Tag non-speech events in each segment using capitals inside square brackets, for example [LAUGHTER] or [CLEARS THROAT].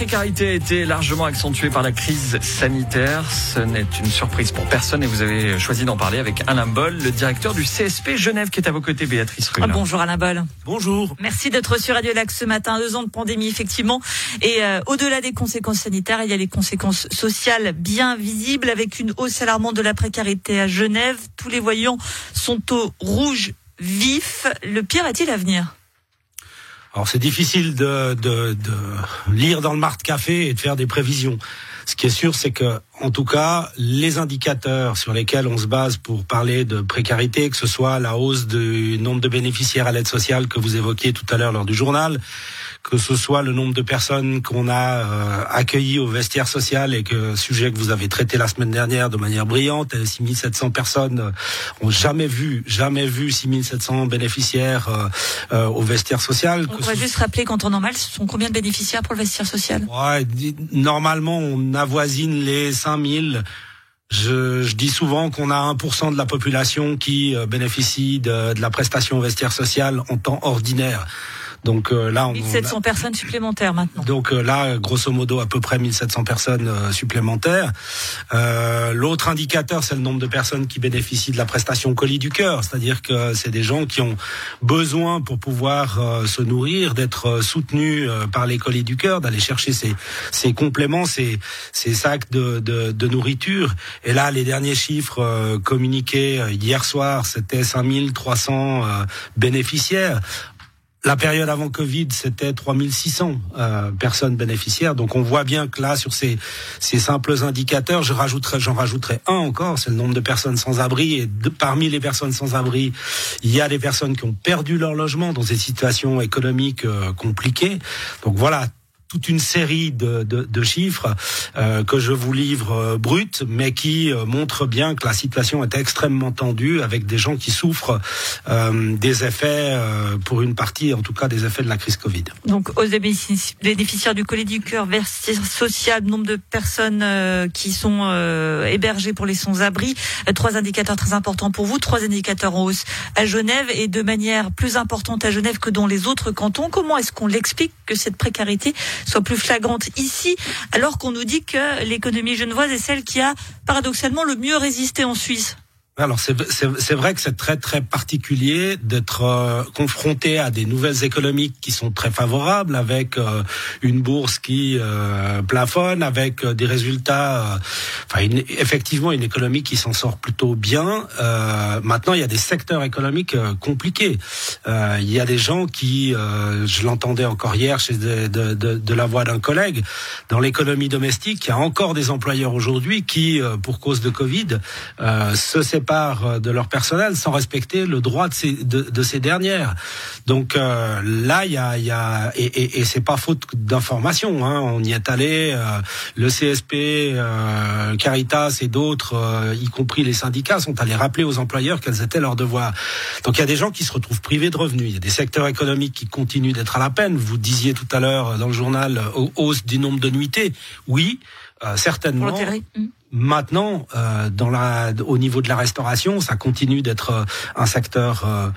précarité a été largement accentuée par la crise sanitaire. Ce n'est une surprise pour personne et vous avez choisi d'en parler avec Alain Boll, le directeur du CSP Genève qui est à vos côtés, Béatrice Rulle. Ah, bonjour Alain Boll. Bonjour. Merci d'être sur Radio Lac ce matin. Deux ans de pandémie, effectivement. Et euh, au-delà des conséquences sanitaires, il y a les conséquences sociales bien visibles avec une hausse alarmante de la précarité à Genève. Tous les voyants sont au rouge vif. Le pire est-il à venir? Alors c'est difficile de, de, de, lire dans le marque café et de faire des prévisions. Ce qui est sûr, c'est que, en tout cas, les indicateurs sur lesquels on se base pour parler de précarité, que ce soit la hausse du nombre de bénéficiaires à l'aide sociale que vous évoquiez tout à l'heure lors du journal, que ce soit le nombre de personnes qu'on a euh, accueillies au vestiaire social et que sujet que vous avez traité la semaine dernière de manière brillante, 6700 personnes euh, ont jamais vu, jamais vu 6700 bénéficiaires euh, euh, au vestiaire social. On va juste rappeler qu'en temps normal, ce sont combien de bénéficiaires pour le vestiaire social? Ouais, Normalement, on avoisine les 5000. Je, je, dis souvent qu'on a 1% de la population qui bénéficie de, de la prestation vestiaire social en temps ordinaire. Donc euh, là, on, 1700 on personnes supplémentaires maintenant. Donc euh, là, grosso modo, à peu près 1700 personnes euh, supplémentaires. Euh, L'autre indicateur, c'est le nombre de personnes qui bénéficient de la prestation colis du cœur, c'est-à-dire que c'est des gens qui ont besoin pour pouvoir euh, se nourrir, d'être soutenus par les colis du cœur, d'aller chercher ces, ces compléments, ces, ces sacs de, de, de, nourriture. Et là, les derniers chiffres communiqués hier soir, c'était 5300 bénéficiaires. La période avant Covid, c'était 3600 euh, personnes bénéficiaires. Donc on voit bien que là, sur ces, ces simples indicateurs, je j'en rajouterai un encore, c'est le nombre de personnes sans abri. Et parmi les personnes sans abri, il y a des personnes qui ont perdu leur logement dans des situations économiques euh, compliquées. Donc voilà, toute une série de, de, de chiffres euh, que je vous livre euh, brut, mais qui euh, montrent bien que la situation est extrêmement tendue, avec des gens qui souffrent euh, des effets, euh, pour une partie en tout cas, des effets de la crise Covid. Donc, aux bénéficiaires du colis du cœur, vestiaire social, nombre de personnes euh, qui sont hébergées pour les sans-abri, trois indicateurs très importants pour vous, trois indicateurs en hausse à Genève et de manière plus importante à Genève que dans les autres cantons. Comment est-ce qu'on l'explique que cette précarité soit plus flagrante ici, alors qu'on nous dit que l'économie genevoise est celle qui a paradoxalement le mieux résisté en Suisse alors c'est vrai que c'est très très particulier d'être euh, confronté à des nouvelles économiques qui sont très favorables, avec euh, une bourse qui euh, plafonne, avec des résultats, enfin une, effectivement une économie qui s'en sort plutôt bien. maintenant, il y a des secteurs économiques compliqués. il y a des gens qui, je l'entendais encore hier chez de, de, de, de la voix d'un collègue, dans l'économie domestique, il y a encore des employeurs aujourd'hui qui, pour cause de Covid, se séparent euh, de leur personnel sans respecter le droit de ces, de, de ces dernières. Donc euh, là, il y a, y a et, et, et c'est pas faute d'information. Hein. On y est allé, euh, le CSP, euh, Caritas et d'autres, euh, y compris les syndicats, sont allés rappeler aux employeurs quels étaient leurs devoirs. Donc il y a des gens qui se retrouvent privés de revenus. Il y a des secteurs économiques qui continuent d'être à la peine. Vous disiez tout à l'heure dans le journal hausse du nombre de nuitées. Oui, certainement. Maintenant, euh, dans la, au niveau de la restauration, ça continue d'être euh, un secteur euh,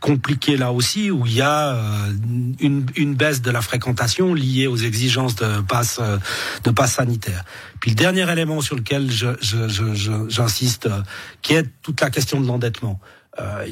compliqué là aussi, où il y a euh, une, une, baisse de la fréquentation liée aux exigences de passe euh, de passe sanitaire. Puis le dernier élément sur lequel j'insiste, je, je, qui est toute la question de l'endettement.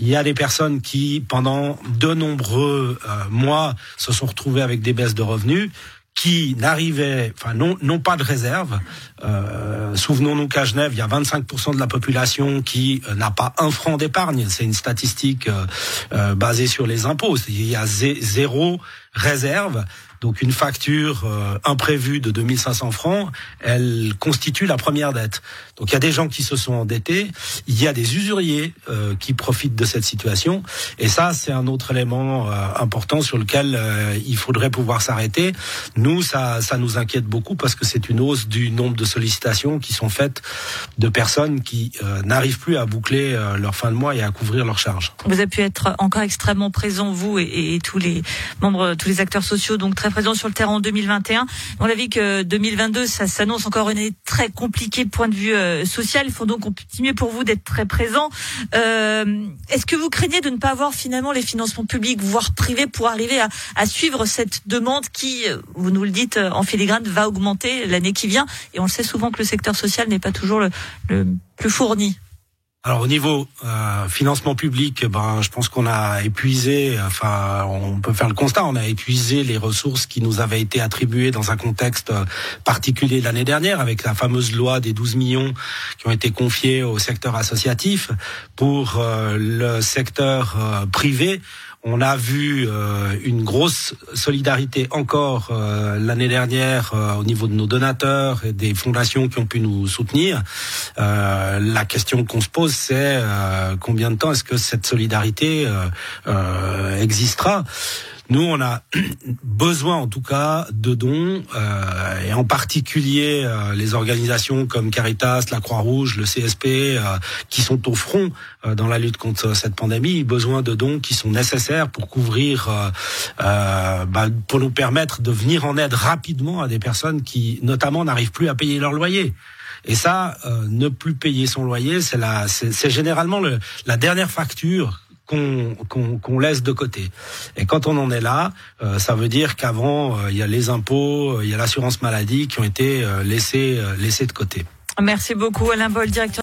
il y a des personnes qui, pendant de nombreux mois, se sont retrouvées avec des baisses de revenus qui n'arrivaient, enfin non, non pas de réserve. Euh, Souvenons-nous qu'à Genève, il y a 25% de la population qui euh, n'a pas un franc d'épargne. C'est une statistique euh, euh basée sur les impôts. Il y a zéro réserve. Donc une facture euh, imprévue de 2500 francs, elle constitue la première dette. Donc il y a des gens qui se sont endettés, il y a des usuriers euh, qui profitent de cette situation, et ça c'est un autre élément euh, important sur lequel euh, il faudrait pouvoir s'arrêter. Nous, ça, ça nous inquiète beaucoup parce que c'est une hausse du nombre de sollicitations qui sont faites de personnes qui euh, n'arrivent plus à boucler euh, leur fin de mois et à couvrir leurs charges. Vous avez pu être encore extrêmement présent, vous et, et tous les membres, tous les acteurs sociaux, donc très présents sur le terrain en 2021. On a vu que 2022, ça s'annonce encore une année très compliquée point de vue social. Il faut donc continuer pour vous d'être très présent. Est-ce que vous craignez de ne pas avoir finalement les financements publics, voire privés, pour arriver à, suivre cette demande qui, vous nous le dites en filigrane, va augmenter l'année qui vient? Et on le sait souvent que le secteur social n'est pas toujours le plus fourni. Alors au niveau euh, financement public, ben je pense qu'on a épuisé, enfin on peut faire le constat, on a épuisé les ressources qui nous avaient été attribuées dans un contexte particulier l'année dernière avec la fameuse loi des 12 millions qui ont été confiés au secteur associatif pour euh, le secteur euh, privé on a vu euh, une grosse solidarité encore euh, l'année dernière euh, au niveau de nos donateurs et des fondations qui ont pu nous soutenir. la question qu'on se pose, c'est combien de temps est-ce que cette solidarité existera? Nous, on a [CLEARS THROAT] besoin en tout cas de dons, euh, et en particulier euh, les organisations comme Caritas, la Croix-Rouge, le CSP, euh, qui sont au front dans la lutte contre cette pandémie, besoin de dons qui sont nécessaires pour couvrir, bah, pour nous permettre de venir en aide rapidement à des personnes qui, notamment, n'arrivent plus à payer leur loyer. Et ça, ne plus payer son loyer, c'est c'est généralement le, la dernière facture qu'on laisse de côté. Et quand on en est là, euh, ça veut dire qu'avant, euh, il y a les impôts, euh, il y a l'assurance maladie qui ont été laissés, laissés de côté. Merci beaucoup Alain Boll, directeur